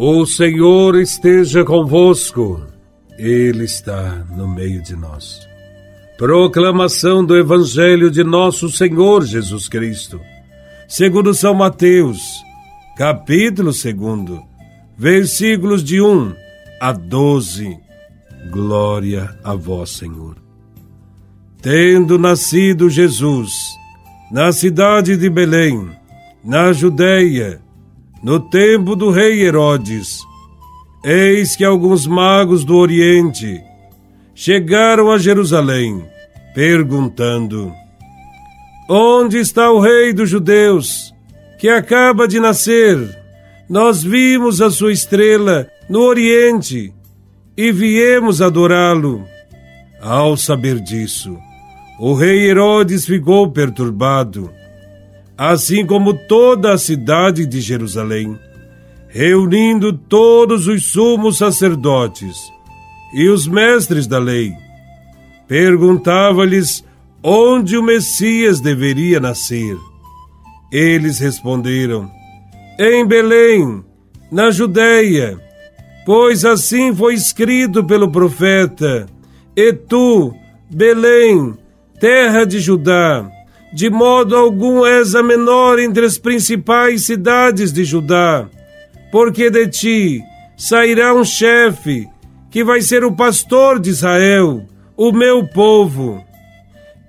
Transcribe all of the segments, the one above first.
O Senhor esteja convosco, Ele está no meio de nós. Proclamação do Evangelho de Nosso Senhor Jesus Cristo, segundo São Mateus, capítulo 2, versículos de 1 a 12. Glória a Vós, Senhor. Tendo nascido Jesus, na cidade de Belém, na Judéia, no tempo do rei Herodes, eis que alguns magos do Oriente chegaram a Jerusalém, perguntando: Onde está o rei dos judeus, que acaba de nascer? Nós vimos a sua estrela no Oriente e viemos adorá-lo. Ao saber disso, o rei Herodes ficou perturbado assim como toda a cidade de Jerusalém, reunindo todos os sumos sacerdotes e os mestres da lei. Perguntava-lhes onde o Messias deveria nascer. Eles responderam: Em Belém, na Judéia, pois assim foi escrito pelo profeta: E tu, Belém, terra de Judá, de modo algum és a menor entre as principais cidades de Judá, porque de ti sairá um chefe que vai ser o pastor de Israel, o meu povo.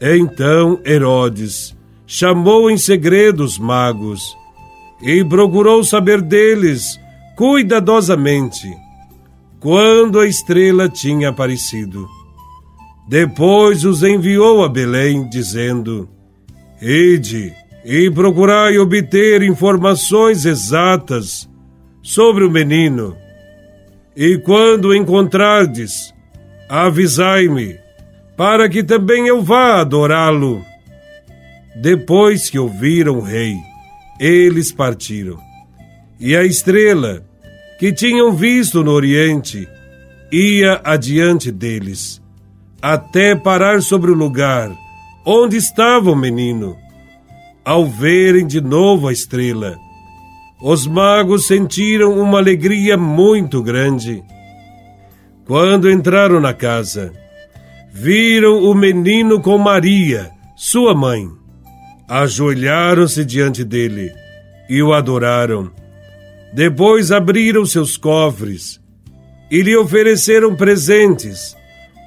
Então Herodes chamou em segredo os magos e procurou saber deles cuidadosamente quando a estrela tinha aparecido. Depois os enviou a Belém, dizendo: Ide e procurai obter informações exatas sobre o menino. E quando encontrardes, avisai-me, para que também eu vá adorá-lo. Depois que ouviram o rei, eles partiram. E a estrela, que tinham visto no oriente, ia adiante deles, até parar sobre o lugar onde estava o menino. Ao verem de novo a estrela, os magos sentiram uma alegria muito grande. Quando entraram na casa, viram o menino com Maria, sua mãe. Ajoelharam-se diante dele e o adoraram. Depois abriram seus cofres e lhe ofereceram presentes: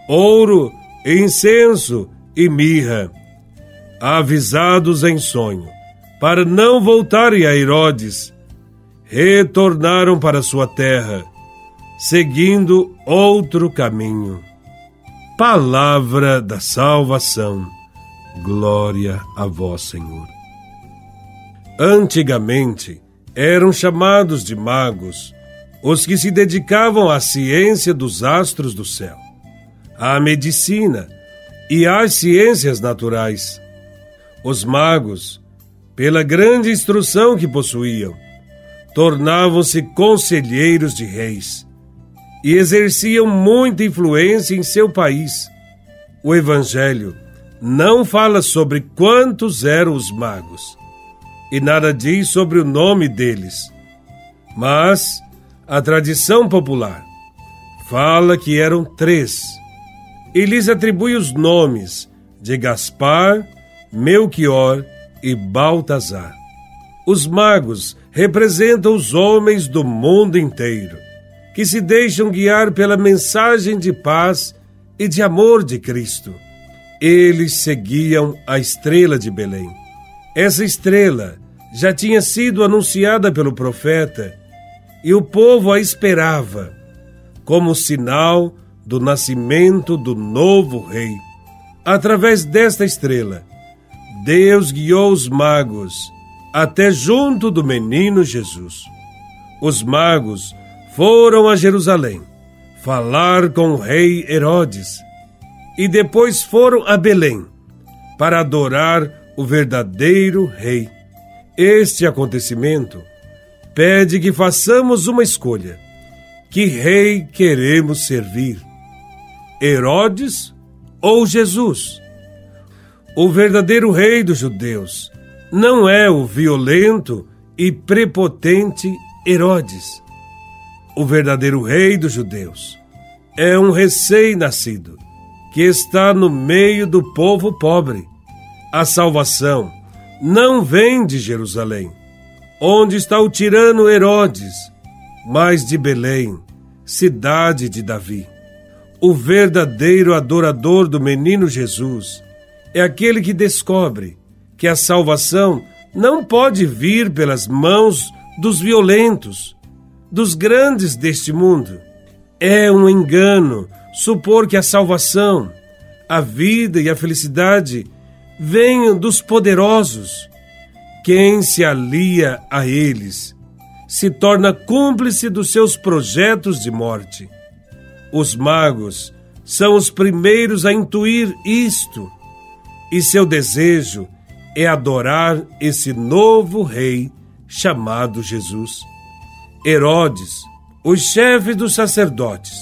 ouro, incenso e mirra, avisados em sonho, para não voltarem a Herodes, retornaram para sua terra, seguindo outro caminho. Palavra da salvação. Glória a vós, Senhor. Antigamente, eram chamados de magos os que se dedicavam à ciência dos astros do céu, à medicina, e às ciências naturais. Os magos, pela grande instrução que possuíam, tornavam-se conselheiros de reis e exerciam muita influência em seu país. O Evangelho não fala sobre quantos eram os magos e nada diz sobre o nome deles, mas a tradição popular fala que eram três e lhes atribui os nomes de Gaspar, Melchior e Baltazar. Os magos representam os homens do mundo inteiro, que se deixam guiar pela mensagem de paz e de amor de Cristo. Eles seguiam a estrela de Belém. Essa estrela já tinha sido anunciada pelo profeta e o povo a esperava como sinal do nascimento do novo rei. Através desta estrela, Deus guiou os magos até junto do menino Jesus. Os magos foram a Jerusalém falar com o rei Herodes e depois foram a Belém para adorar o verdadeiro rei. Este acontecimento pede que façamos uma escolha. Que rei queremos servir? Herodes ou Jesus? O verdadeiro rei dos judeus não é o violento e prepotente Herodes. O verdadeiro rei dos judeus é um recém-nascido que está no meio do povo pobre. A salvação não vem de Jerusalém, onde está o tirano Herodes, mas de Belém, cidade de Davi. O verdadeiro adorador do menino Jesus é aquele que descobre que a salvação não pode vir pelas mãos dos violentos, dos grandes deste mundo. É um engano supor que a salvação, a vida e a felicidade venham dos poderosos. Quem se alia a eles se torna cúmplice dos seus projetos de morte. Os magos são os primeiros a intuir isto, e seu desejo é adorar esse novo rei chamado Jesus. Herodes, os chefes dos sacerdotes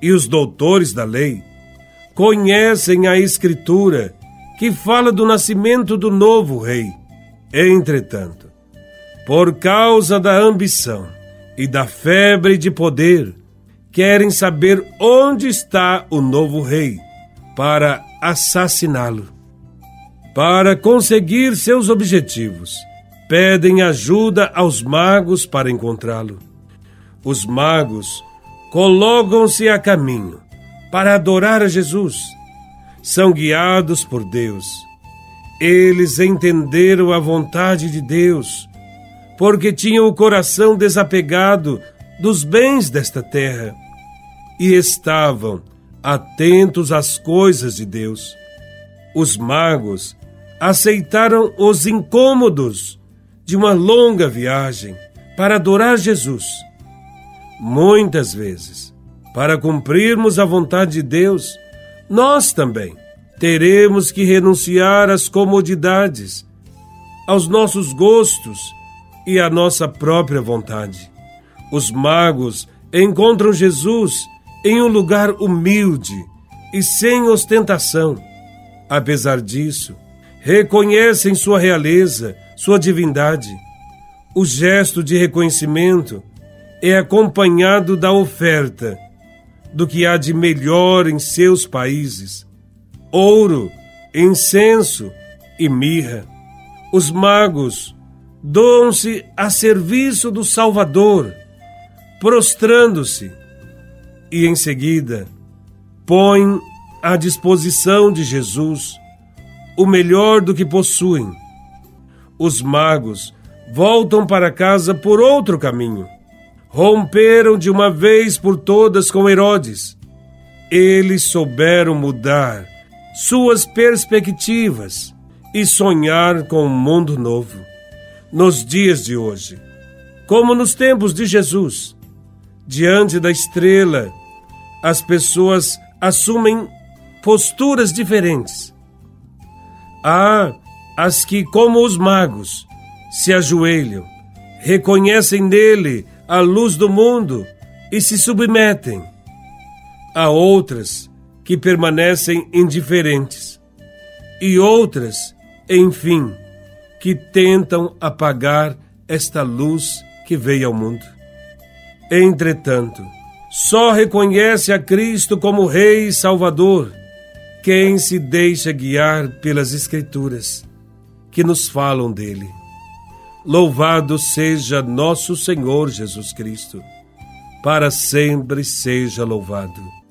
e os doutores da lei conhecem a Escritura que fala do nascimento do novo rei. Entretanto, por causa da ambição e da febre de poder, querem saber onde está o novo rei para assassiná-lo. Para conseguir seus objetivos, pedem ajuda aos magos para encontrá-lo. Os magos colocam-se a caminho para adorar a Jesus. São guiados por Deus. Eles entenderam a vontade de Deus, porque tinham o coração desapegado dos bens desta terra e estavam atentos às coisas de Deus. Os magos aceitaram os incômodos de uma longa viagem para adorar Jesus. Muitas vezes, para cumprirmos a vontade de Deus, nós também teremos que renunciar às comodidades, aos nossos gostos e à nossa própria vontade. Os magos encontram Jesus em um lugar humilde e sem ostentação. Apesar disso, reconhecem sua realeza, sua divindade. O gesto de reconhecimento é acompanhado da oferta do que há de melhor em seus países: ouro, incenso e mirra. Os magos doam-se a serviço do Salvador, prostrando-se, e em seguida põem à disposição de Jesus o melhor do que possuem. Os magos voltam para casa por outro caminho. Romperam de uma vez por todas com Herodes. Eles souberam mudar suas perspectivas e sonhar com um mundo novo. Nos dias de hoje, como nos tempos de Jesus, diante da estrela, as pessoas assumem posturas diferentes Há as que, como os magos, se ajoelham, reconhecem nele a luz do mundo e se submetem. Há outras que permanecem indiferentes. E outras, enfim, que tentam apagar esta luz que veio ao mundo. Entretanto, só reconhece a Cristo como Rei e Salvador quem se deixa guiar pelas Escrituras que nos falam dele. Louvado seja nosso Senhor Jesus Cristo, para sempre seja louvado.